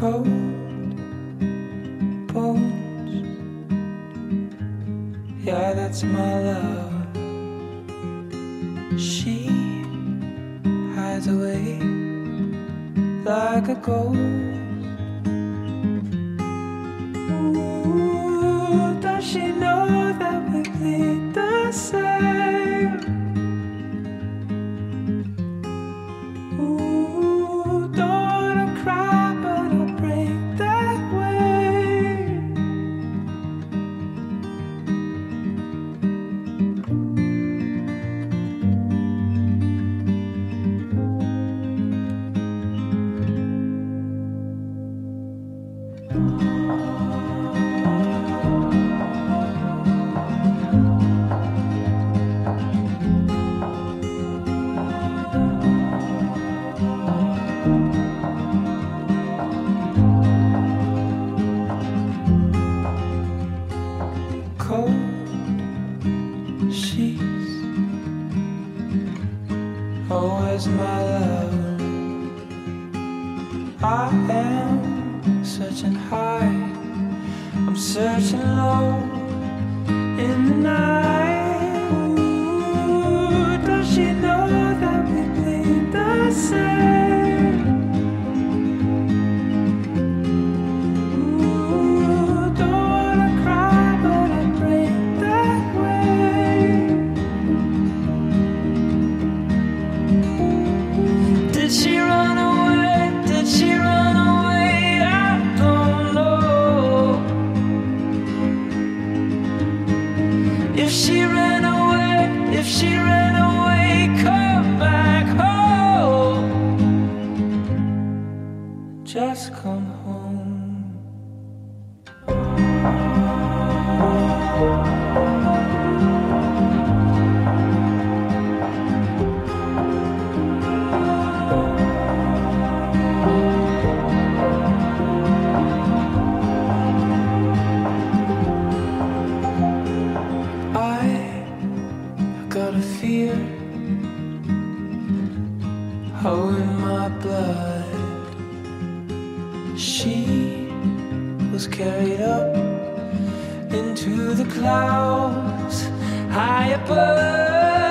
cold bones. Yeah, that's my love. She hides away like a ghost. Ooh, does she know that we bleed the same? Ooh, Where's my love? I am searching high, I'm searching low If she ran away, if she ran away, come back home. Just come home. Fear, in my blood. She was carried up into the clouds high above.